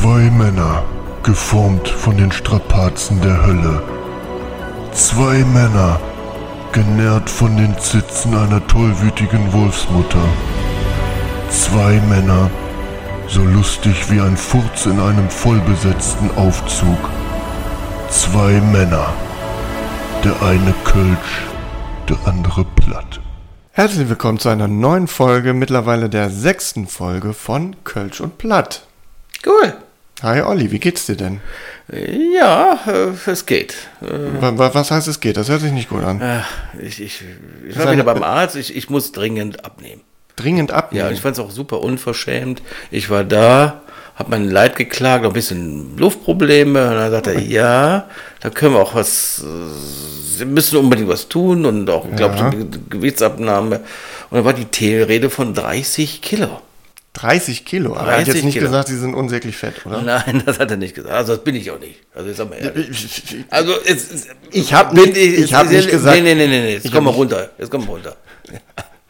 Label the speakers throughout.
Speaker 1: Zwei Männer, geformt von den Strapazen der Hölle. Zwei Männer, genährt von den Zitzen einer tollwütigen Wolfsmutter. Zwei Männer, so lustig wie ein Furz in einem vollbesetzten Aufzug. Zwei Männer, der eine Kölsch, der andere platt.
Speaker 2: Herzlich willkommen zu einer neuen Folge, mittlerweile der sechsten Folge von Kölsch und Platt.
Speaker 3: Cool.
Speaker 2: Hi Olli, wie geht's dir denn?
Speaker 3: Ja, äh, es geht. Äh,
Speaker 2: Wa- wa- Was heißt es geht? Das hört sich nicht gut an.
Speaker 3: äh, ich, ich, ich war wieder beim Arzt, ich, ich muss dringend abnehmen.
Speaker 2: Dringend
Speaker 3: Ja,
Speaker 2: abnehmen.
Speaker 3: ich fand es auch super unverschämt. Ich war da, habe mein Leid geklagt, ein bisschen Luftprobleme. Und dann sagte er, ja, da können wir auch was, Sie müssen unbedingt was tun und auch, glaube ich,
Speaker 2: Ja.
Speaker 3: Gewichtsabnahme. Und dann war die The- Rede von 30 Kilo.
Speaker 2: 30 Kilo. Aber er hat
Speaker 3: 30
Speaker 2: jetzt nicht
Speaker 3: Kilo.
Speaker 2: gesagt, sie sind unsäglich fett, oder?
Speaker 3: Nein, das hat er nicht gesagt. Also das bin ich auch nicht. Also jetzt mal ehrlich. Also es,
Speaker 2: Ich hab
Speaker 3: bin
Speaker 2: nicht- ich hab
Speaker 3: es-
Speaker 2: nicht gesagt-
Speaker 3: Nee, nee, nee, nee, nee. Jetzt
Speaker 2: Ich
Speaker 3: komm
Speaker 2: hab
Speaker 3: mal runter. Jetzt komm mal runter.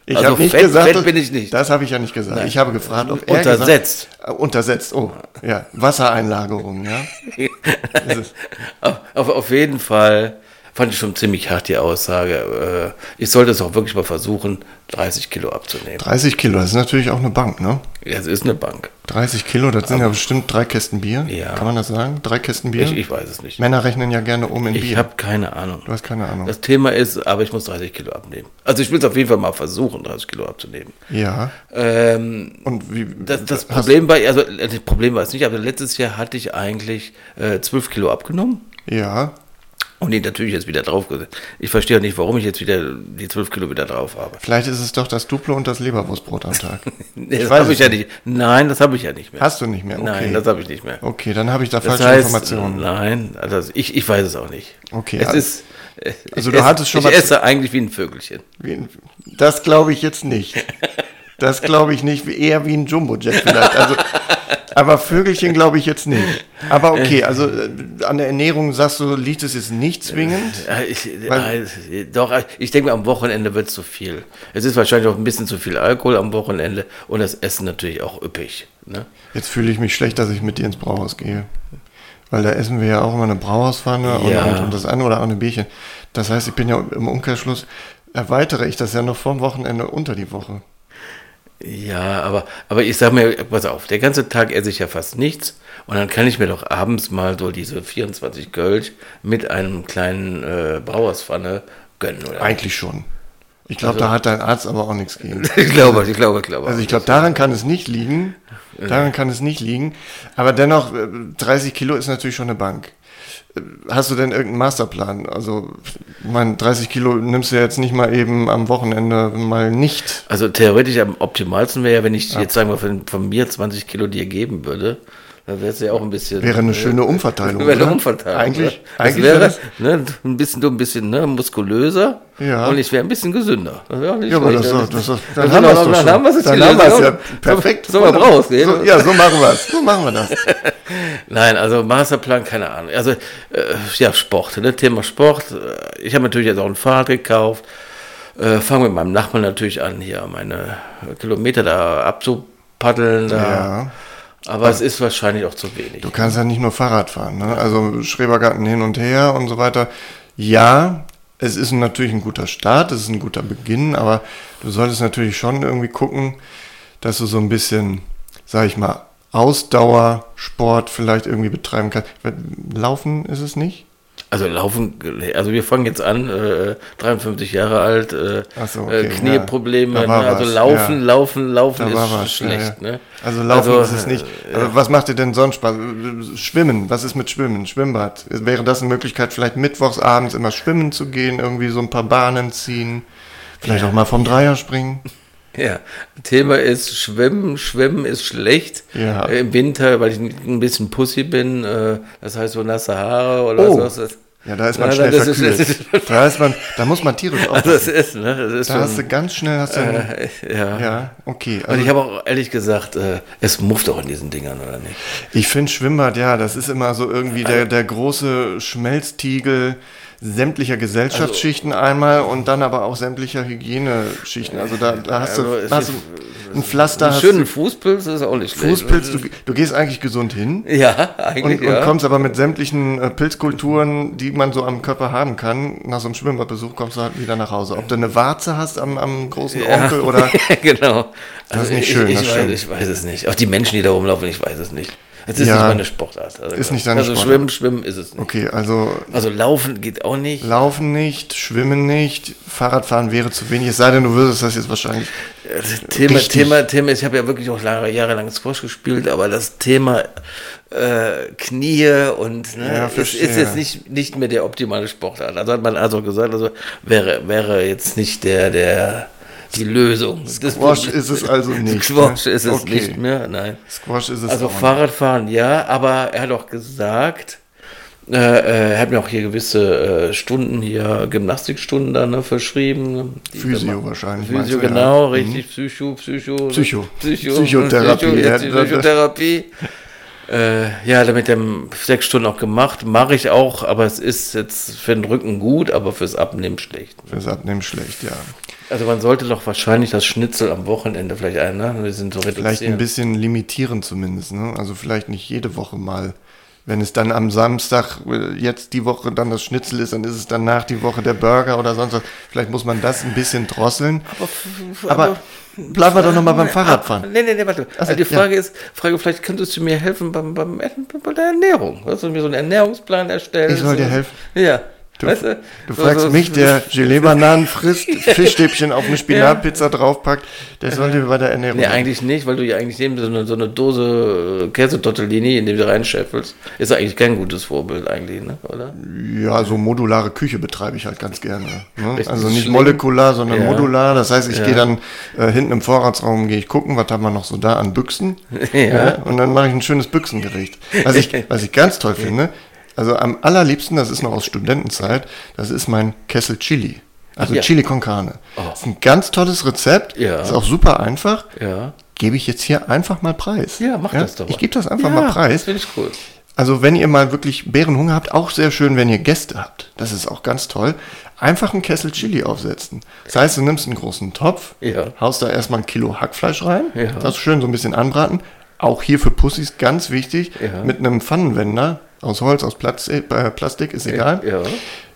Speaker 2: Ich
Speaker 3: Also
Speaker 2: habe nicht
Speaker 3: fett-
Speaker 2: gesagt,
Speaker 3: fett bin ich nicht.
Speaker 2: Das habe ich ja nicht gesagt. Ich habe gefragt, ob er
Speaker 3: Untersetzt.
Speaker 2: Gesagt, äh, untersetzt. Oh, ja. Wassereinlagerung, ja.
Speaker 3: Auf, auf jeden Fall fand ich schon ziemlich hart die Aussage. Äh, Ich sollte es auch wirklich mal versuchen, 30 Kilo abzunehmen.
Speaker 2: 30 Kilo, das ist natürlich auch eine Bank, ne?
Speaker 3: Ja, Es ist eine Bank.
Speaker 2: 30 Kilo, das sind ja bestimmt drei Kästen Bier.
Speaker 3: Ja.
Speaker 2: Kann man das sagen? Drei Kästen Bier?
Speaker 3: Ich, ich weiß es nicht.
Speaker 2: Männer rechnen ja gerne um in
Speaker 3: Ich
Speaker 2: Bier.
Speaker 3: habe keine Ahnung.
Speaker 2: du hast keine Ahnung.
Speaker 3: Das Thema ist, aber ich muss 30 Kilo abnehmen. Also ich will es auf jeden Fall mal versuchen, 30 Kilo abzunehmen.
Speaker 2: ja.
Speaker 3: Ähm,
Speaker 2: Und wie.
Speaker 3: Das, das Problem war, also äh, das Problem war es nicht, aber letztes Jahr hatte ich eigentlich äh, 12 Kilo abgenommen
Speaker 2: Ja.
Speaker 3: Und die natürlich jetzt wieder draufgesetzt. Ich verstehe auch nicht, warum ich jetzt wieder die 12 Kilo wieder drauf habe.
Speaker 2: Vielleicht ist es doch das Duplo und das Leberwurstbrot am Tag.
Speaker 3: Nee, das
Speaker 2: weiß
Speaker 3: habe ich ja
Speaker 2: nicht.
Speaker 3: nicht. Nein, das habe ich ja nicht mehr.
Speaker 2: Hast du nicht mehr? Okay.
Speaker 3: Nein, das habe ich nicht mehr.
Speaker 2: okay, dann habe ich da
Speaker 3: Das
Speaker 2: falsche
Speaker 3: heißt,
Speaker 2: Informationen.
Speaker 3: nein, also ich, ich weiß es auch nicht.
Speaker 2: Okay,
Speaker 3: es
Speaker 2: also-
Speaker 3: ist, äh,
Speaker 2: also
Speaker 3: ich
Speaker 2: du
Speaker 3: esse-
Speaker 2: hattest schon
Speaker 3: ich
Speaker 2: mal-
Speaker 3: esse eigentlich wie ein Vögelchen.
Speaker 2: Wie ein- Das glaube ich jetzt nicht. Das glaube ich nicht. Eher wie ein Jumbojet vielleicht. Also, aber Vögelchen glaube ich jetzt nicht. Aber okay, also äh, an der Ernährung sagst du, liegt es jetzt nicht zwingend.
Speaker 3: Ja, ich, äh, doch, ich denke am Wochenende wird es zu viel. Es ist wahrscheinlich auch ein bisschen zu viel Alkohol am Wochenende und das Essen natürlich auch üppig. Ne?
Speaker 2: Jetzt fühle ich mich schlecht, dass ich mit dir ins Brauhaus gehe. Weil da essen wir ja auch immer eine Brauhauspfanne und,
Speaker 3: Ja.
Speaker 2: und, und das eine oder andere Bierchen. Das heißt, ich bin ja im Umkehrschluss, erweitere ich das ja noch vorm Wochenende unter die Woche.
Speaker 3: Ja, aber, aber ich sag mir, pass auf, der ganze Tag esse ich ja fast nichts und dann kann ich mir doch abends mal so diese 24 Kölsch mit einem kleinen äh, Brauerspfanne gönnen, oder?
Speaker 2: Eigentlich schon. Ich glaube,
Speaker 3: Also-
Speaker 2: da hat dein Arzt aber auch nichts gegen.
Speaker 3: Ich glaube, ich glaube, ich glaube.
Speaker 2: Also ich glaube, daran kann es nicht liegen. Daran kann es nicht liegen. Aber dennoch, äh, 30 Kilo ist natürlich schon eine Bank. Hast du denn irgendeinen Masterplan? Also, ich meine, 30 Kilo nimmst du ja jetzt nicht mal eben am Wochenende mal nicht.
Speaker 3: Also theoretisch am optimalsten wäre ja, wenn ich jetzt sagen wir von, von mir 20 Kilo dir geben würde, dann wäre es ja auch ein bisschen.
Speaker 2: Wäre eine
Speaker 3: äh,
Speaker 2: schöne Umverteilung.
Speaker 3: Wäre eine? Umverteilung.
Speaker 2: Eigentlich, eigentlich
Speaker 3: wäre
Speaker 2: das.
Speaker 3: ne, ein bisschen, du ein bisschen ne, muskulöser
Speaker 2: Ja.
Speaker 3: und ich wäre ein bisschen gesünder. Das wäre auch nicht
Speaker 2: Ja, aber das, das, das,
Speaker 3: Dann
Speaker 2: haben wir es doch
Speaker 3: dann
Speaker 2: schon.
Speaker 3: haben
Speaker 2: Dann wir es ja
Speaker 3: So-
Speaker 2: perfekt.
Speaker 3: So mal rausgehen.
Speaker 2: So, ja, so machen wir es. So machen wir das.
Speaker 3: Nein, also Masterplan, keine Ahnung. Also, äh, ja, Sport, ne? Thema Sport. Äh, Ich habe natürlich jetzt auch ein Fahrrad gekauft. Äh, Fange mit meinem Nachbarn natürlich an, hier meine Kilometer da abzupaddeln. Da.
Speaker 2: Ja.
Speaker 3: Aber es ist wahrscheinlich auch zu wenig.
Speaker 2: Du kannst ja nicht nur Fahrrad fahren, ne? Also Schrebergarten hin und her und so weiter. Ja, es ist natürlich ein guter Start, es ist ein guter Beginn, aber du solltest natürlich schon irgendwie gucken, dass du so ein bisschen, sag ich mal, Ausdauersport vielleicht irgendwie betreiben kannst. Laufen ist es nicht?
Speaker 3: Also laufen, also wir fangen jetzt an, äh, 53 Jahre alt, äh,
Speaker 2: so,
Speaker 3: äh,
Speaker 2: okay,
Speaker 3: Knieprobleme,
Speaker 2: ja.
Speaker 3: Ne? also
Speaker 2: was,
Speaker 3: laufen,
Speaker 2: ja.
Speaker 3: laufen, laufen
Speaker 2: war
Speaker 3: ist
Speaker 2: was.
Speaker 3: schlecht.
Speaker 2: ja, ja.
Speaker 3: Ne?
Speaker 2: Also laufen
Speaker 3: Also,
Speaker 2: ist es nicht.
Speaker 3: äh,
Speaker 2: Aber was macht dir denn sonst Spaß? Schwimmen, was ist mit Schwimmen? Schwimmbad. Wäre das eine Möglichkeit, vielleicht mittwochs abends immer schwimmen zu gehen, irgendwie so ein paar Bahnen ziehen? Vielleicht auch mal vom Dreier springen?
Speaker 3: Ja, Thema ist Schwimmen. Schwimmen ist schlecht
Speaker 2: Ja.
Speaker 3: im Winter, weil ich ein bisschen Pussy bin. Äh, das heißt so nasse Haare oder
Speaker 2: Oh.
Speaker 3: Das-
Speaker 2: Ja, da ist man
Speaker 3: Ja,
Speaker 2: schnell
Speaker 3: das ist-
Speaker 2: verkühlt.
Speaker 3: das ist-
Speaker 2: da, ist man, da muss man tierisch
Speaker 3: Also das
Speaker 2: aufpassen.
Speaker 3: ist, ne? Das ist
Speaker 2: Da hast du
Speaker 3: schon,
Speaker 2: ganz schnell, hast du,
Speaker 3: äh, ja.
Speaker 2: ja, okay.
Speaker 3: Und
Speaker 2: Also
Speaker 3: ich habe auch ehrlich gesagt, äh, es mufft auch in diesen Dingern, oder nicht?
Speaker 2: ich finde Schwimmbad, ja, das ist immer so irgendwie der, der große Schmelztiegel sämtlicher Gesellschaftsschichten einmal und dann aber auch sämtlicher Hygieneschichten. Also da, da hast
Speaker 3: Also
Speaker 2: du, hast du ein Pflaster
Speaker 3: Einen schönen Fußpilz ist auch nicht schlecht.
Speaker 2: Fußpilz, du, du gehst eigentlich gesund hin.
Speaker 3: Ja, eigentlich
Speaker 2: Und,
Speaker 3: ja.
Speaker 2: und kommst aber mit sämtlichen äh, Pilzkulturen, die man so am Körper haben kann, nach so einem Schwimmbadbesuch kommst du halt wieder nach Hause. Ob du eine Warze hast am, am großen
Speaker 3: Ja.
Speaker 2: Onkel oder
Speaker 3: genau.
Speaker 2: Das ist nicht
Speaker 3: ich,
Speaker 2: schön,
Speaker 3: Ich,
Speaker 2: das
Speaker 3: ich, weiß, ich weiß es nicht. Auch die Menschen, die da rumlaufen, ich weiß es nicht. Es ist
Speaker 2: Ja.
Speaker 3: nicht meine Sportart. Also,
Speaker 2: Ist nicht deine
Speaker 3: also
Speaker 2: Sportart.
Speaker 3: Schwimmen, Schwimmen ist es nicht.
Speaker 2: okay, also
Speaker 3: Also Laufen geht auch nicht.
Speaker 2: Laufen nicht, Schwimmen nicht, Fahrradfahren wäre zu wenig, es sei denn, du würdest das jetzt wahrscheinlich.
Speaker 3: Das Thema,
Speaker 2: Richtig.
Speaker 3: Thema, Thema, ich habe ja wirklich auch lange, jahrelang Squash gespielt, aber das Thema äh, Knie und ne,
Speaker 2: Ja,
Speaker 3: ist, ist jetzt nicht, nicht mehr der optimale Sportart. Also hat man also gesagt, also wäre, wäre jetzt nicht der, der die Lösung.
Speaker 2: Squash ist es also nicht,
Speaker 3: Squash
Speaker 2: ne?
Speaker 3: ist es
Speaker 2: Okay.
Speaker 3: nicht mehr, nein.
Speaker 2: Squash ist es
Speaker 3: Also
Speaker 2: auch nicht.
Speaker 3: Fahrradfahren ja, aber er hat auch gesagt, äh, äh, er hat mir auch hier gewisse äh, Stunden hier, Gymnastikstunden dann ne, verschrieben.
Speaker 2: Physio
Speaker 3: machen.
Speaker 2: wahrscheinlich,
Speaker 3: Physio,
Speaker 2: du, ja.
Speaker 3: genau,
Speaker 2: Mhm.
Speaker 3: richtig, Psycho, Psycho.
Speaker 2: Psycho.
Speaker 3: Psycho
Speaker 2: Psychotherapie,
Speaker 3: Psycho,
Speaker 2: das-
Speaker 3: Psychotherapie. Äh, ja, damit dem sechs Stunden auch gemacht, mache ich auch, aber es ist jetzt für den Rücken gut, aber fürs Abnehmen schlecht.
Speaker 2: Fürs Abnehmen schlecht, ja.
Speaker 3: Also man sollte doch wahrscheinlich das Schnitzel am Wochenende vielleicht ein, ne? Wir sind so
Speaker 2: Vielleicht
Speaker 3: reduzieren.
Speaker 2: ein bisschen limitieren zumindest, ne? Also vielleicht nicht jede Woche mal. Wenn es dann am Samstag äh, jetzt die Woche dann das Schnitzel ist, dann ist es danach die Woche der Burger oder sonst was. Vielleicht muss man das ein bisschen drosseln. Aber bleiben wir doch nochmal beim Fahrradfahren.
Speaker 3: Nee, nee, nee, warte.
Speaker 2: Also,
Speaker 3: Also, die Frage ist, Frage, vielleicht könntest du mir helfen beim, beim, bei der Ernährung. Dass du mir so einen Ernährungsplan erstellst.
Speaker 2: Ich soll dir helfen?
Speaker 3: Ja.
Speaker 2: Du,
Speaker 3: weißt du?
Speaker 2: du
Speaker 3: So-
Speaker 2: fragst
Speaker 3: so-
Speaker 2: mich, der Gelee-Bananen frisst, Fischstäbchen auf eine Spinatpizza draufpackt, der soll dir bei der Ernährung
Speaker 3: Nee, eigentlich nicht, weil du ja eigentlich neben so eine, so eine Dose Käsetortellini, in die du reinscheffelst, ist ja eigentlich kein gutes Vorbild eigentlich, ne? oder?
Speaker 2: Ja, so modulare Küche betreibe ich halt ganz gerne. Ne? Also nicht
Speaker 3: schlimm.
Speaker 2: molekular, sondern
Speaker 3: Ja.
Speaker 2: modular. Das heißt, ich
Speaker 3: Ja.
Speaker 2: gehe dann äh, hinten im Vorratsraum, gehe ich gucken, was haben wir noch so da an Büchsen.
Speaker 3: Ja.
Speaker 2: Und dann mache ich ein schönes Büchsengericht. Was ich, was ich ganz toll finde, also am allerliebsten, das ist noch aus Studentenzeit, das ist mein Kessel Chili. Also
Speaker 3: ja.
Speaker 2: Chili con Carne.
Speaker 3: Oh.
Speaker 2: Das ist ein ganz tolles Rezept.
Speaker 3: Ja.
Speaker 2: Ist auch super einfach.
Speaker 3: Ja.
Speaker 2: Gebe ich jetzt hier einfach mal preis.
Speaker 3: Ja, mach das doch mal.
Speaker 2: Ich gebe das einfach
Speaker 3: ja,
Speaker 2: mal preis.
Speaker 3: Das finde ich cool.
Speaker 2: Also wenn ihr mal wirklich Bärenhunger habt, auch sehr schön, wenn ihr Gäste habt. Das ist auch ganz toll. Einfach einen Kessel Chili aufsetzen. Das heißt, du nimmst einen großen Topf,
Speaker 3: Ja.
Speaker 2: haust da erstmal ein Kilo Hackfleisch rein,
Speaker 3: Ja.
Speaker 2: das schön so ein bisschen anbraten. Auch hier für Pussys ganz wichtig,
Speaker 3: Ja.
Speaker 2: mit einem Pfannenwender aus Holz, aus Platz, äh, Plastik, ist egal.
Speaker 3: Ja.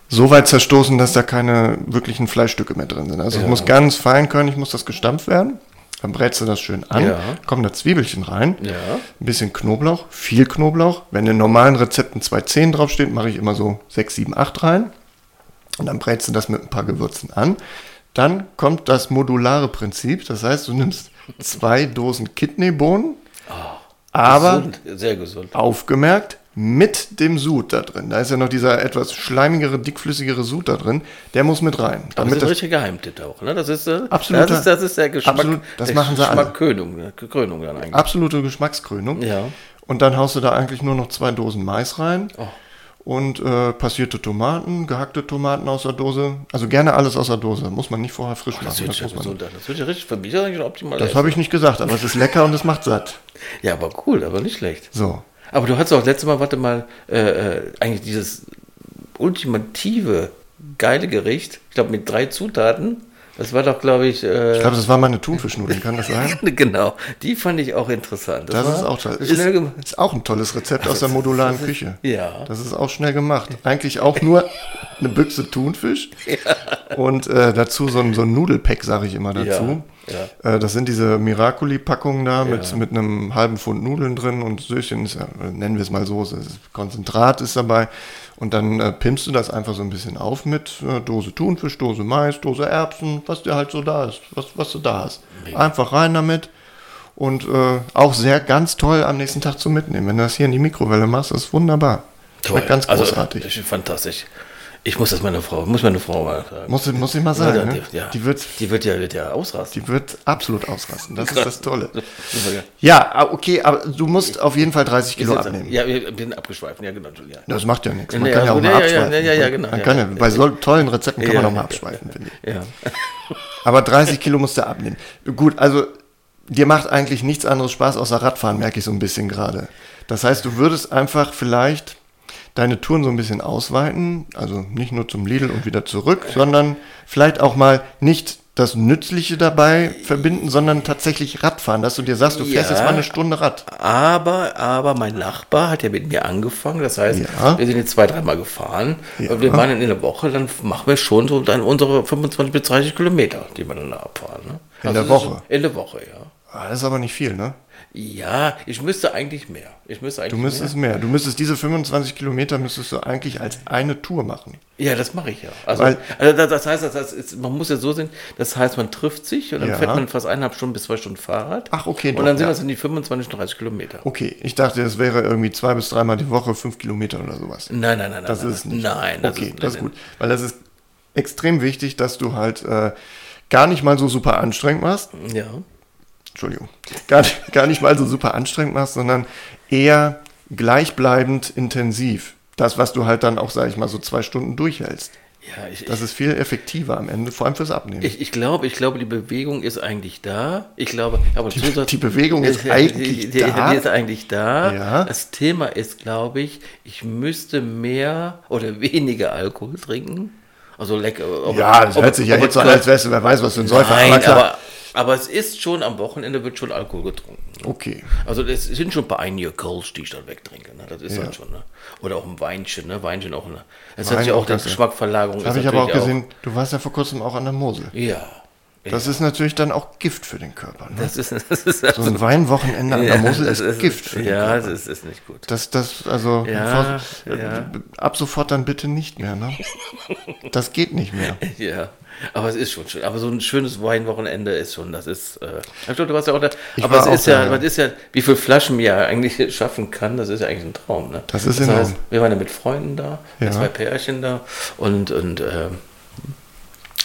Speaker 2: So weit zerstoßen, dass da keine wirklichen Fleischstücke mehr drin sind. Also es
Speaker 3: Ja.
Speaker 2: muss ganz feinkörnig, muss das gestampft werden. Dann brätst du das schön an,
Speaker 3: Ja.
Speaker 2: kommen da Zwiebelchen rein,
Speaker 3: Ja.
Speaker 2: ein bisschen Knoblauch, viel Knoblauch. Wenn in normalen Rezepten zwei Zehen draufsteht, mache ich immer so 6, 7, 8 rein. Und dann brätst du das mit ein paar Gewürzen an. Dann kommt das modulare Prinzip. Das heißt, du nimmst zwei Dosen Kidneybohnen, aber
Speaker 3: Gesund, sehr gesund.
Speaker 2: aufgemerkt mit dem Sud da drin. Da ist ja noch dieser etwas schleimigere, dickflüssigere Sud da drin. Der muss mit rein.
Speaker 3: Das ist ein
Speaker 2: das,
Speaker 3: richtiger Geheimtipp auch, ne? Das ist, äh,
Speaker 2: Absoluter-
Speaker 3: das ist, das ist der Geschmack,
Speaker 2: absolut, das
Speaker 3: der
Speaker 2: machen sie alle.
Speaker 3: Geschmackkrönung, ne? Krönung dann eigentlich.
Speaker 2: absolute Geschmackskrönung.
Speaker 3: Ja.
Speaker 2: Und dann haust du da eigentlich nur noch zwei Dosen Mais rein.
Speaker 3: Oh.
Speaker 2: Und äh, passierte Tomaten, gehackte Tomaten aus der Dose. Also gerne alles aus der Dose. Muss man nicht vorher frisch
Speaker 3: Das
Speaker 2: machen. Das,
Speaker 3: ja
Speaker 2: muss man.
Speaker 3: Das wird ja richtig für mich eigentlich optimal.
Speaker 2: Das habe ich nicht gesagt, aber es ist lecker und es macht satt.
Speaker 3: Ja, aber cool, aber nicht schlecht.
Speaker 2: So.
Speaker 3: Aber du hattest auch letztes Mal, warte mal, äh, äh, eigentlich dieses ultimative, geile Gericht, ich glaube mit drei Zutaten. Das war doch, glaube ich, äh,
Speaker 2: Ich glaube, das waren meine Thunfischnudeln, kann das sein?
Speaker 3: genau. Die fand ich auch interessant.
Speaker 2: Das
Speaker 3: war
Speaker 2: ist auch toll.
Speaker 3: Schnell
Speaker 2: Ist,
Speaker 3: gemacht.
Speaker 2: ist auch ein tolles Rezept aus der modularen Küche.
Speaker 3: Ja.
Speaker 2: Das ist auch schnell gemacht. Eigentlich auch nur eine Büchse Thunfisch und äh, dazu so ein, so ein Nudelpack, sage ich immer dazu.
Speaker 3: Ja,
Speaker 2: Äh, das sind diese Miracoli-Packungen da mit,
Speaker 3: Ja.
Speaker 2: mit einem halben Pfund Nudeln drin und Söschen ist ja, äh, nennen wir es mal so, es ist Konzentrat ist dabei. Und dann äh, pimpst du das einfach so ein bisschen auf mit äh, Dose Thunfisch, Dose Mais, Dose Erbsen, was dir halt so da ist, was, was du da hast. Einfach rein damit. Und äh, auch sehr ganz toll am nächsten Tag zum Mitnehmen. Wenn du das hier in die Mikrowelle machst, ist wunderbar. Schmeckt ganz
Speaker 3: Also,
Speaker 2: großartig.
Speaker 3: das ist fantastisch. Ich muss das meiner Frau, muss meine Frau mal sagen.
Speaker 2: muss, ich- muss ich mal sagen.
Speaker 3: Ja,
Speaker 2: ne?
Speaker 3: die, ja.
Speaker 2: die, wird,
Speaker 3: die wird ja, wird ja ausrasten.
Speaker 2: die wird absolut ausrasten. Das ist das Tolle. Ja, ah, okay, aber du musst auf jeden Fall 30 Kilo abnehmen.
Speaker 3: Ja, wir sind abgeschweift. Ja, genau. Ja.
Speaker 2: Das macht ja nichts. Man
Speaker 3: Nee,
Speaker 2: kann ja auch mal abschweifen.
Speaker 3: ja, ja, ja, genau,
Speaker 2: Man kann ja, bei so tollen Rezepten kann man auch mal abschweifen, finde ich.
Speaker 3: ja.
Speaker 2: Aber 30 Kilo musst du abnehmen. Gut, also dir macht eigentlich nichts anderes Spaß außer Radfahren, merke ich so ein bisschen gerade. Das heißt, du würdest einfach vielleicht deine Touren so ein bisschen ausweiten, also nicht nur zum Lidl und wieder zurück, sondern vielleicht auch mal nicht das Nützliche dabei verbinden, sondern tatsächlich Radfahren, dass du dir sagst, du fährst
Speaker 3: Ja.
Speaker 2: jetzt mal eine Stunde Rad.
Speaker 3: Aber, aber mein Nachbar hat ja mit mir angefangen. Das heißt,
Speaker 2: Ja.
Speaker 3: wir sind jetzt zwei, dreimal gefahren.
Speaker 2: Ja.
Speaker 3: Und wir waren in der Woche, dann machen wir schon so dann unsere 25 bis 30 Kilometer, die wir dann abfahren. Ne?
Speaker 2: In der
Speaker 3: das ist
Speaker 2: Woche?
Speaker 3: In der Woche, ja.
Speaker 2: Ah, das ist aber nicht viel, ne?
Speaker 3: Ja, ich müsste eigentlich mehr. Ich müsste eigentlich
Speaker 2: Du müsstest mehr. Du müsstest diese 25 Kilometer müsstest du eigentlich als eine Tour machen.
Speaker 3: Ja, das mache ich ja. Also,
Speaker 2: Weil-
Speaker 3: also das, das heißt, das, das ist, man muss ja so sehen, das heißt, man trifft sich und dann
Speaker 2: Ja.
Speaker 3: fährt man fast eineinhalb Stunden bis zwei Stunden Fahrrad.
Speaker 2: Ach, okay,
Speaker 3: Und
Speaker 2: doch,
Speaker 3: dann sind
Speaker 2: ja.
Speaker 3: das in die 25, 30 Kilometer.
Speaker 2: Okay, ich dachte, es wäre irgendwie zwei bis dreimal die Woche fünf Kilometer oder sowas.
Speaker 3: Nein, nein, nein,
Speaker 2: Das
Speaker 3: nein.
Speaker 2: ist es nicht.
Speaker 3: Nein, das
Speaker 2: okay,
Speaker 3: ist,
Speaker 2: das ist gut. Weil das ist extrem wichtig, dass du halt äh, gar nicht mal so super anstrengend machst.
Speaker 3: Ja.
Speaker 2: Entschuldigung. Gar nicht, gar nicht mal so super anstrengend machst, sondern eher gleichbleibend intensiv. Das, was du halt dann auch, sag ich mal, so zwei Stunden durchhältst.
Speaker 3: Ja, ich,
Speaker 2: Das ist viel effektiver am Ende, vor allem fürs Abnehmen.
Speaker 3: ich, ich glaube, ich glaube, die Bewegung ist eigentlich da. Ich glaube, aber
Speaker 2: Die- die Bewegung ist eigentlich
Speaker 3: die, die,
Speaker 2: da.
Speaker 3: Die ist eigentlich da.
Speaker 2: Ja.
Speaker 3: Das Thema ist, glaube ich, ich müsste mehr oder weniger Alkohol trinken. Also lecker.
Speaker 2: ja, das
Speaker 3: ob-
Speaker 2: hört sich ja jetzt so an, als wärst du, wer weiß, was für ein Säufer.
Speaker 3: Nein,
Speaker 2: aber.
Speaker 3: Aber, es ist schon, am Wochenende wird schon Alkohol getrunken.
Speaker 2: okay.
Speaker 3: Also es sind schon ein paar einige Kölsch, die ich dann wegtrinke. Ne? Das ist
Speaker 2: Ja.
Speaker 3: halt schon. Ne? Oder auch ein Weinchen, ne? Weinchen auch. Ne? Es
Speaker 2: Wein
Speaker 3: hat ja
Speaker 2: auch
Speaker 3: auch
Speaker 2: ganz-
Speaker 3: Geschmackverlagerung.
Speaker 2: Habe
Speaker 3: ist
Speaker 2: ich aber auch gesehen, du warst ja vor kurzem auch an der Mosel.
Speaker 3: Ja.
Speaker 2: Das ist natürlich dann auch Gift für den Körper. Ne?
Speaker 3: Das ist, das ist
Speaker 2: So ein Weinwochenende an der Mosel ist,
Speaker 3: das
Speaker 2: Gift für den
Speaker 3: Ja,
Speaker 2: Körper.
Speaker 3: das ist, ist nicht gut.
Speaker 2: Das, das, also
Speaker 3: Ja,
Speaker 2: vor, äh,
Speaker 3: ja.
Speaker 2: ab sofort dann bitte nicht mehr, ne? Das geht nicht mehr.
Speaker 3: Ja, aber es ist schon schön. Aber so ein schönes Weinwochenende ist schon, das ist. Äh, ich glaube, du warst ja auch da.
Speaker 2: Ich
Speaker 3: aber es ist ja,
Speaker 2: ja.
Speaker 3: ist ja, wie viele Flaschen man ja eigentlich schaffen kann, das ist ja eigentlich ein Traum. Ne?
Speaker 2: Das ist enorm.
Speaker 3: wir waren ja mit Freunden da,
Speaker 2: Ja.
Speaker 3: zwei Pärchen da und, und ähm,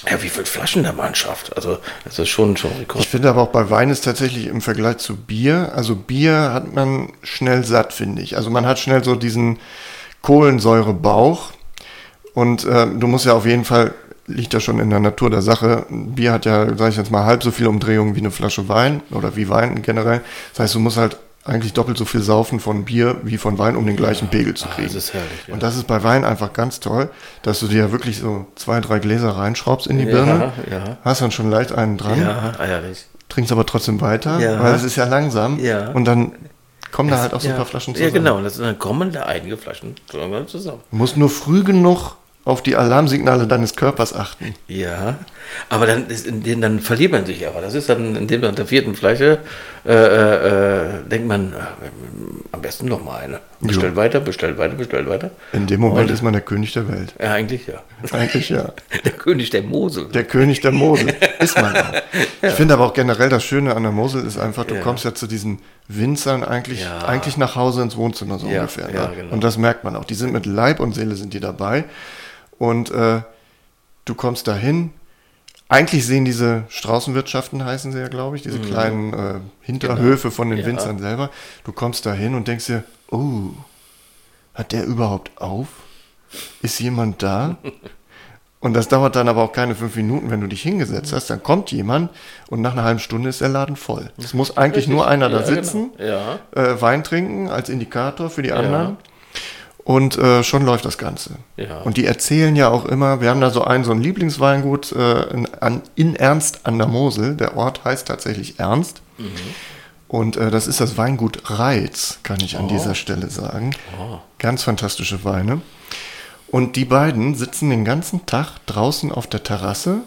Speaker 3: ja, wie viele Flaschen der Mann schafft. Also, das ist schon, schon Rekord.
Speaker 2: Ich finde aber auch bei Wein ist tatsächlich im Vergleich zu Bier, also Bier hat man schnell satt, finde ich. Also man hat schnell so diesen Kohlensäurebauch und äh, du musst ja auf jeden Fall, liegt ja schon in der Natur der Sache, Bier hat ja, sage ich jetzt mal, halb so viele Umdrehungen wie eine Flasche Wein oder wie Wein generell. Das heißt, du musst halt eigentlich doppelt so viel saufen von Bier wie von Wein, um den gleichen Pegel zu
Speaker 3: Ah,
Speaker 2: kriegen.
Speaker 3: das ist herrlich, ja.
Speaker 2: Und das ist bei Wein einfach ganz toll, dass du dir wirklich so zwei, drei Gläser reinschraubst in die
Speaker 3: Ja,
Speaker 2: Birne,
Speaker 3: ja.
Speaker 2: hast dann schon leicht einen dran
Speaker 3: Ja, eierlich.
Speaker 2: trinkst aber trotzdem weiter,
Speaker 3: Ja.
Speaker 2: weil es ist ja langsam.
Speaker 3: Ja.
Speaker 2: Und dann kommen da halt auch so
Speaker 3: ja.
Speaker 2: ein paar Flaschen
Speaker 3: Ja,
Speaker 2: zusammen.
Speaker 3: genau. Und das, dann kommen da einige Flaschen zusammen.
Speaker 2: Du musst nur früh genug auf die Alarmsignale deines Körpers achten.
Speaker 3: Ja, aber dann, ist in dann verliert man sich aber. Das ist dann, indem man der vierten Flasche äh, äh, äh, denkt man, äh, am besten noch mal eine. Bestellt weiter, bestellt weiter, bestellt weiter.
Speaker 2: In dem Moment
Speaker 3: Und-
Speaker 2: ist man der König der Welt.
Speaker 3: Ja, eigentlich ja.
Speaker 2: Eigentlich ja.
Speaker 3: Der König der Mosel.
Speaker 2: Der König der Mosel. Ist man auch. Ich finde aber auch generell das Schöne an der Mosel ist einfach, du
Speaker 3: Ja.
Speaker 2: kommst ja zu diesen Winzern eigentlich,
Speaker 3: Ja.
Speaker 2: eigentlich nach Hause ins Wohnzimmer so
Speaker 3: Ja,
Speaker 2: ungefähr.
Speaker 3: ja,
Speaker 2: ne?
Speaker 3: genau.
Speaker 2: Und das merkt man auch. Die sind mit Leib und Seele sind die dabei. Und äh, du kommst dahin. Eigentlich sehen diese Straußenwirtschaften, heißen sie ja, glaube ich, diese kleinen äh, Hinterhöfe von den
Speaker 3: Mhm. Genau. Ja.
Speaker 2: Winzern selber. Du kommst dahin und denkst dir, oh, hat der überhaupt auf? Ist jemand da? Und das dauert dann aber auch keine fünf Minuten, wenn du dich hingesetzt hast. Dann kommt jemand und nach einer halben Stunde ist der Laden voll. Es muss eigentlich nur einer da
Speaker 3: Ja,
Speaker 2: sitzen,
Speaker 3: genau.
Speaker 2: äh, Wein trinken als Indikator für die anderen. Und äh, schon läuft das Ganze.
Speaker 3: Ja.
Speaker 2: Und die erzählen ja auch immer, wir haben da so einen, so ein Lieblingsweingut äh, in, an, in Ernst an der Mosel. Der Ort heißt tatsächlich Ernst. Und äh, das ist das Weingut Reiz, kann ich an dieser Stelle sagen. Ganz fantastische Weine. Und die beiden sitzen den ganzen Tag draußen auf der Terrasse,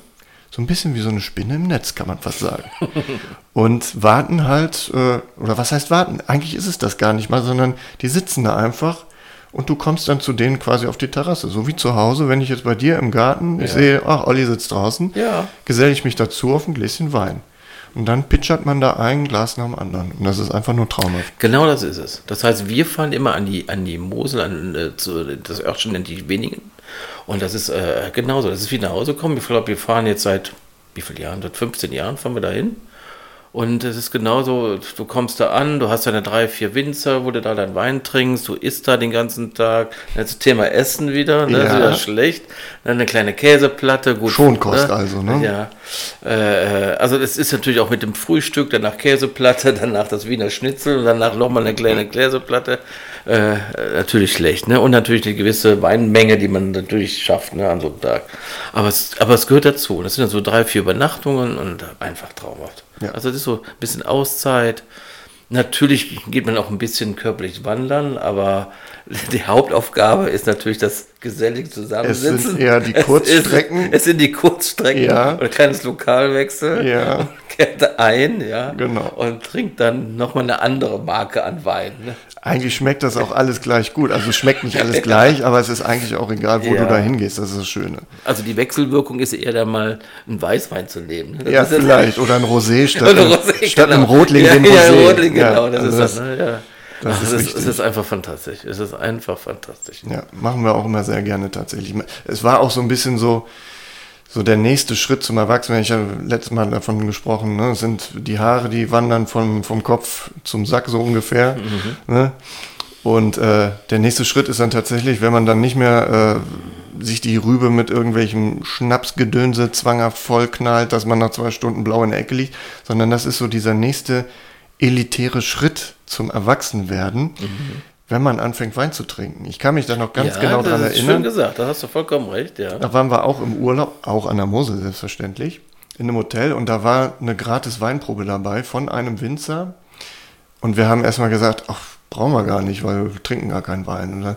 Speaker 2: so ein bisschen wie so eine Spinne im Netz, kann man fast sagen. Und warten halt, äh, oder was heißt warten? Eigentlich ist es das gar nicht mal, sondern die sitzen da einfach und du kommst dann zu denen quasi auf die Terrasse. So wie zu Hause, wenn ich jetzt bei dir im Garten, ich sehe, ach, Olli sitzt draußen,
Speaker 3: Ja.
Speaker 2: geselle ich mich dazu auf ein Gläschen Wein. Und dann pitchert man da ein Glas nach dem anderen. Und das ist einfach nur traumhaft.
Speaker 3: Genau das ist es. Das heißt, wir fahren immer an die, an die Mosel, an äh, zu, das Örtchen nennt die Weningen. Und das ist äh, genauso. Das ist wie nach Hause kommen. Ich glaube, wir fahren jetzt seit wie vielen Jahren? Seit 15 Jahren fahren wir dahin. Und es ist genauso, du kommst da an, du hast deine drei, vier Winzer, wo du da deinen Wein trinkst, du isst da den ganzen Tag. Jetzt Thema Essen wieder, ne?
Speaker 2: Ja.
Speaker 3: ist wieder schlecht. Dann eine kleine Käseplatte, gut.
Speaker 2: Schonkost also, ne?
Speaker 3: Ja. Äh, also es ist natürlich auch mit dem Frühstück, danach Käseplatte, danach das Wiener Schnitzel und danach nochmal eine kleine Käseplatte. äh, natürlich schlecht. Ne? Und natürlich eine gewisse Weinmenge, die man natürlich schafft ne, an so einem Tag. Aber es, aber es gehört dazu. Das sind dann so drei, vier Übernachtungen und einfach traumhaft.
Speaker 2: Ja.
Speaker 3: Also das ist so ein bisschen Auszeit. Natürlich geht man auch ein bisschen körperlich wandern, aber die Hauptaufgabe ist natürlich das gesellige Zusammensitzen.
Speaker 2: Es sind eher die Kurzstrecken.
Speaker 3: Es, ist, es sind die Kurzstrecken
Speaker 2: Ja.
Speaker 3: oder kleines Lokalwechsel.
Speaker 2: Ja.
Speaker 3: Kehrt ein, ja.
Speaker 2: Genau.
Speaker 3: Und trinkt dann nochmal eine andere Marke an Wein. Ne?
Speaker 2: Eigentlich schmeckt das auch alles gleich gut. Also es schmeckt nicht alles gleich, aber es ist eigentlich auch egal, wo
Speaker 3: Ja.
Speaker 2: du da hingehst. Das ist das Schöne.
Speaker 3: Also die Wechselwirkung ist eher dann mal einen Weißwein zu nehmen. Ne? Das
Speaker 2: Ja, vielleicht. Oder ein Rosé statt, einem-
Speaker 3: Rosé,
Speaker 2: statt
Speaker 3: genau.
Speaker 2: einem Rotling
Speaker 3: ja,
Speaker 2: dem
Speaker 3: Ja,
Speaker 2: Rosé.
Speaker 3: Rotling, genau. das
Speaker 2: also
Speaker 3: ist das, ne? ja.
Speaker 2: das
Speaker 3: Ach,
Speaker 2: ist
Speaker 3: es, ist, es ist einfach fantastisch. Es ist einfach fantastisch.
Speaker 2: Ja, machen wir auch immer sehr gerne tatsächlich. Es war auch so ein bisschen so, so der nächste Schritt zum Erwachsenen. Ich habe letztes Mal davon gesprochen, ne? Sind die Haare, die wandern vom, vom Kopf zum Sack so ungefähr. Ne? Und äh, der nächste Schritt ist dann tatsächlich, wenn man dann nicht mehr äh, sich die Rübe mit irgendwelchem Schnapsgedönse zwanghaft vollknallt, dass man nach zwei Stunden blau in der Ecke liegt, sondern das ist so dieser nächste elitäre Schritt zum Erwachsenwerden, wenn man anfängt Wein zu trinken. Ich kann mich da noch ganz
Speaker 3: ja,
Speaker 2: genau
Speaker 3: das
Speaker 2: dran
Speaker 3: ist Schön
Speaker 2: erinnern.
Speaker 3: gesagt, da hast du vollkommen recht, ja.
Speaker 2: Da waren wir auch im Urlaub, auch an der Mosel selbstverständlich, in einem Hotel und da war eine gratis Weinprobe dabei von einem Winzer. Und wir haben erstmal gesagt, ach, brauchen wir gar nicht, weil wir trinken gar keinen Wein. Und dann,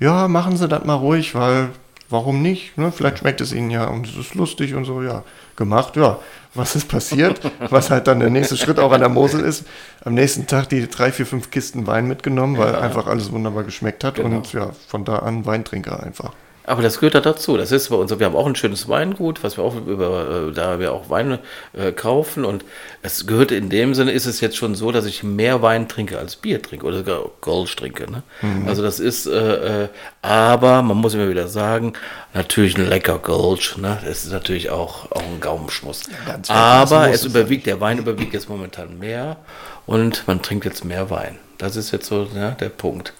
Speaker 2: ja, machen Sie das mal ruhig, weil warum nicht? Ne? Vielleicht schmeckt es Ihnen ja und es ist lustig und so, ja. Gemacht, ja. Was ist passiert? Was halt dann der nächste Schritt auch an der Mosel ist. Am nächsten Tag die drei, vier, fünf Kisten Wein mitgenommen, weil einfach alles wunderbar geschmeckt hat.
Speaker 3: Genau.
Speaker 2: Und ja, von da an Weintrinker einfach.
Speaker 3: Aber das gehört da dazu. Das ist bei uns. Wir haben auch ein schönes Weingut, was wir auch über, äh, da wir auch Weine äh, kaufen. Und es gehört in dem Sinne, ist es jetzt schon so, dass ich mehr Wein trinke als Bier trinke oder sogar Gold trinke. Ne? Also das ist, äh, äh, aber man muss immer wieder sagen, natürlich ein lecker Gold. Ne? Das ist natürlich auch, auch ein Gaumenschmuss.
Speaker 2: ganz
Speaker 3: aber es
Speaker 2: es
Speaker 3: überwiegt, der Wein überwiegt jetzt momentan mehr und man trinkt jetzt mehr Wein. Das ist jetzt so ja, der Punkt.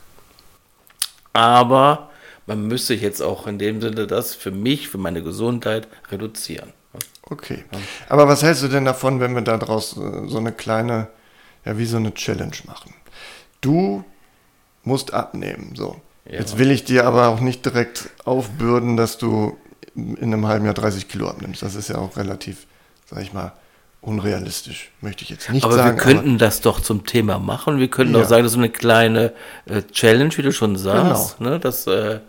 Speaker 3: Aber man müsste jetzt auch in dem Sinne das für mich, für meine Gesundheit reduzieren.
Speaker 2: Okay. Aber was hältst du denn davon, wenn wir daraus äh, so eine kleine, ja, wie so eine Challenge machen? Du musst abnehmen, so.
Speaker 3: Ja.
Speaker 2: Jetzt will ich dir aber auch nicht direkt aufbürden, dass du in einem halben Jahr 30 Kilo abnimmst. Das ist ja auch relativ, sag ich mal, unrealistisch. Möchte ich jetzt nicht
Speaker 3: Aber
Speaker 2: sagen.
Speaker 3: wir könnten das doch zum Thema machen. Wir könnten
Speaker 2: Ja.
Speaker 3: doch sagen, das ist eine kleine äh, Challenge, wie du schon sagst.
Speaker 2: Genau.
Speaker 3: Ne? Das, äh,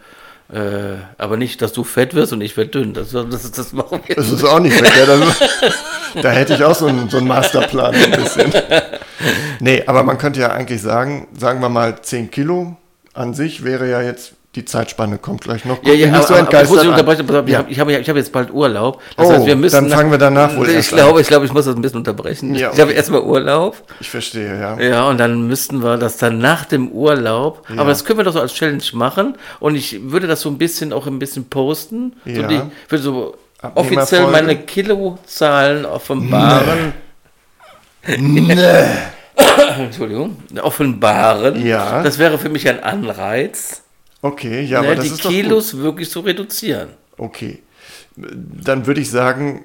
Speaker 3: äh, aber nicht, dass du fett wirst und ich werde dünn. Das, das, das machen wir
Speaker 2: das ist auch nicht. Das, da hätte ich auch so einen, so einen Masterplan ein bisschen. Nee, aber man könnte ja eigentlich sagen, sagen wir mal 10 Kilo an sich wäre ja jetzt, die Zeitspanne kommt gleich noch.
Speaker 3: Ja, ja,
Speaker 2: Guck
Speaker 3: aber,
Speaker 2: so
Speaker 3: aber, aber ich muss
Speaker 2: entgeistert
Speaker 3: dich
Speaker 2: an.
Speaker 3: ich
Speaker 2: Ja.
Speaker 3: habe ich hab, ich hab jetzt bald Urlaub. Das
Speaker 2: Oh,
Speaker 3: heißt, wir müssen
Speaker 2: dann fangen wir danach wohl
Speaker 3: Ich glaube, ich glaube, ich muss das ein bisschen unterbrechen.
Speaker 2: Ja,
Speaker 3: Ich habe erstmal Urlaub.
Speaker 2: Ich verstehe, ja.
Speaker 3: Ja, und dann müssten wir das dann nach dem Urlaub,
Speaker 2: Ja.
Speaker 3: aber das können wir doch so als Challenge machen und ich würde das so ein bisschen auch ein bisschen posten. So
Speaker 2: Ja.
Speaker 3: die, ich würde so offiziell meine Kilozahlen offenbaren. Entschuldigung, offenbaren.
Speaker 2: Ja.
Speaker 3: Das wäre für mich ein Anreiz,
Speaker 2: Okay, ja,
Speaker 3: ne,
Speaker 2: aber das
Speaker 3: die
Speaker 2: ist doch gut.
Speaker 3: Kilos wirklich zu reduzieren.
Speaker 2: Okay. Dann würde ich sagen,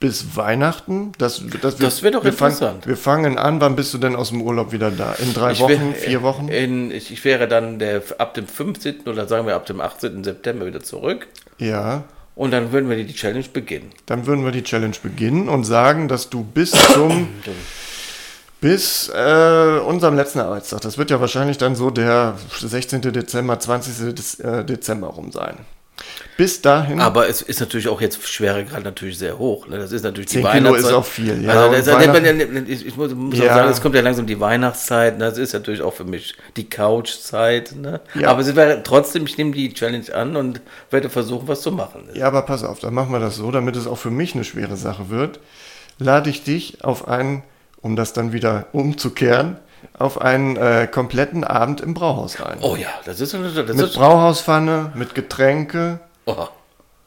Speaker 2: bis Weihnachten. Das, das,
Speaker 3: Das wäre doch
Speaker 2: wir fangen-
Speaker 3: interessant.
Speaker 2: wir fangen an, wann bist du denn aus dem Urlaub wieder da? In drei
Speaker 3: Ich
Speaker 2: Wochen,
Speaker 3: wär-
Speaker 2: vier Wochen?
Speaker 3: In, ich, ich wäre dann der, ab dem 15. oder sagen wir ab dem 18. September wieder zurück
Speaker 2: ja.
Speaker 3: und dann würden wir die Challenge beginnen.
Speaker 2: Dann würden wir die Challenge beginnen und sagen, dass du bis zum bis äh, unserem letzten Arbeitstag, das wird ja wahrscheinlich dann so der 16. Dezember, 20. Dez- äh, Dezember rum sein. Bis dahin.
Speaker 3: Aber es ist natürlich auch jetzt Schweregrad natürlich sehr hoch. Ne? Das ist natürlich
Speaker 2: 10
Speaker 3: die
Speaker 2: Kilo
Speaker 3: Weihnachtszeit.
Speaker 2: ist auch viel, ja.
Speaker 3: Also das,
Speaker 2: Weihnachten-
Speaker 3: ich, ich muss, muss
Speaker 2: Ja.
Speaker 3: auch sagen, es kommt ja langsam die Weihnachtszeit. Ne? Das ist natürlich auch für mich die Couchzeit. Ne?
Speaker 2: Ja.
Speaker 3: Aber es wäre trotzdem, ich nehme die Challenge an und werde versuchen, was zu machen.
Speaker 2: Ja, aber pass auf, dann machen wir das so, damit es auch für mich eine schwere Sache wird. Lade ich dich auf einen, um das dann wieder umzukehren, auf einen äh, kompletten Abend im Brauhaus ein.
Speaker 3: Oh ja, das ist, das
Speaker 2: mit
Speaker 3: ist
Speaker 2: Brauhauspfanne, mit Getränke,
Speaker 3: oh.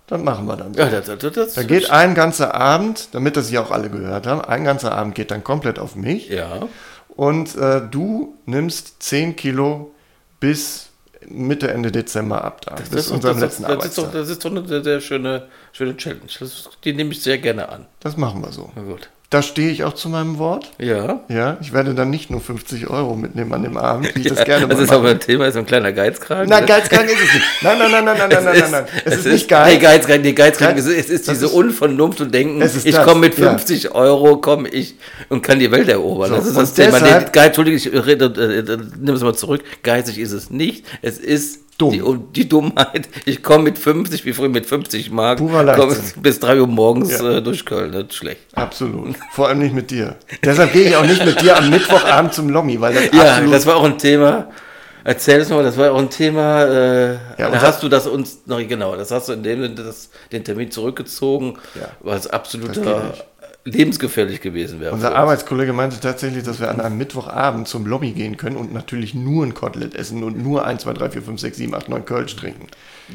Speaker 2: das machen wir dann. so.
Speaker 3: ja, das, das, das,
Speaker 2: Da geht ein ganzer Abend, damit das hier auch alle gehört haben, ein ganzer Abend geht dann komplett auf mich.
Speaker 3: ja.
Speaker 2: Und äh, du nimmst 10 Kilo bis Mitte, Ende Dezember ab da. bis
Speaker 3: Das, ist,
Speaker 2: unserem
Speaker 3: das,
Speaker 2: letzten
Speaker 3: das, ist doch, das ist doch eine sehr, sehr schöne schöne Challenge. Das, die nehme ich sehr gerne an.
Speaker 2: Das machen wir so.
Speaker 3: Na gut.
Speaker 2: Da stehe ich auch zu meinem Wort.
Speaker 3: Ja.
Speaker 2: Ja, ich werde dann nicht nur 50 Euro mitnehmen an dem Abend, wie ich ja, das gerne
Speaker 3: mache.
Speaker 2: Das
Speaker 3: ist aber ein Thema, ist so ein kleiner Geizkragen.
Speaker 2: Nein, Geizkragen ist es nicht. Nein, nein, nein, nein, nein, nein, nein, nein. Es, es ist, nicht
Speaker 3: Geiz.
Speaker 2: Nein,
Speaker 3: Geizkragen, nee, Geizkragen,
Speaker 2: Geiz,
Speaker 3: es ist diese
Speaker 2: ist,
Speaker 3: Unvernunft und Denken, ich komme mit 50 ja. Euro, komme ich und kann die Welt erobern.
Speaker 2: So,
Speaker 3: das ist das Thema. Nee, Geiz, Entschuldigung, ich rede, äh, äh, nimm es mal zurück. Geizig ist es nicht. Es ist
Speaker 2: Dumm.
Speaker 3: Die, und die Dummheit. Ich komme mit 50, wie früher mit 50 Mark, komme bis 3 Uhr morgens
Speaker 2: Ja.
Speaker 3: äh, durch Köln. Das ist schlecht.
Speaker 2: Absolut. Vor allem nicht mit dir. Deshalb gehe ich auch nicht mit dir am Mittwochabend zum Lommi, weil das
Speaker 3: Ja, das war auch ein Thema. Erzähl es mal, das war auch ein Thema. Äh,
Speaker 2: Ja,
Speaker 3: da hast du das uns noch genau, das hast du in dem das, den Termin zurückgezogen,
Speaker 2: Ja.
Speaker 3: weil es
Speaker 2: Das
Speaker 3: absoluter. Lebensgefährlich gewesen wäre.
Speaker 2: Unser. Arbeitskollege meinte tatsächlich, dass wir an einem Mittwochabend zum Lobby gehen können und natürlich nur ein Kotelett essen und nur 1, 2, 3, 4, 5, 6, 7, 8, 9 Kölsch trinken.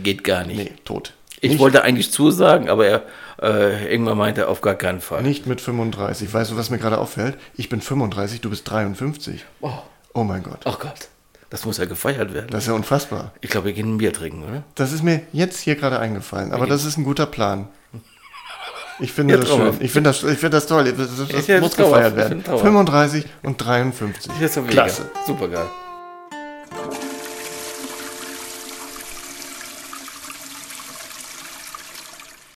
Speaker 3: Geht gar nicht.
Speaker 2: Nee, tot.
Speaker 3: ich
Speaker 2: nicht,
Speaker 3: wollte eigentlich zusagen, aber er äh, irgendwann meinte er auf gar keinen Fall.
Speaker 2: Nicht mit 35. Weißt du, was mir gerade auffällt? Ich bin 35, du bist 53.
Speaker 3: Oh,
Speaker 2: Oh mein Gott.
Speaker 3: oh Gott, das muss ja gefeiert werden.
Speaker 2: Das ist ja unfassbar.
Speaker 3: ich glaube, wir gehen ein Bier trinken, oder?
Speaker 2: Das ist mir jetzt hier gerade eingefallen, aber das ist ein guter Plan. Ich finde
Speaker 3: ja,
Speaker 2: das schön. Ich finde das, find das toll. Das, das, das
Speaker 3: ja,
Speaker 2: muss gefeiert werden. 35 und 53. Klasse.
Speaker 3: Super geil.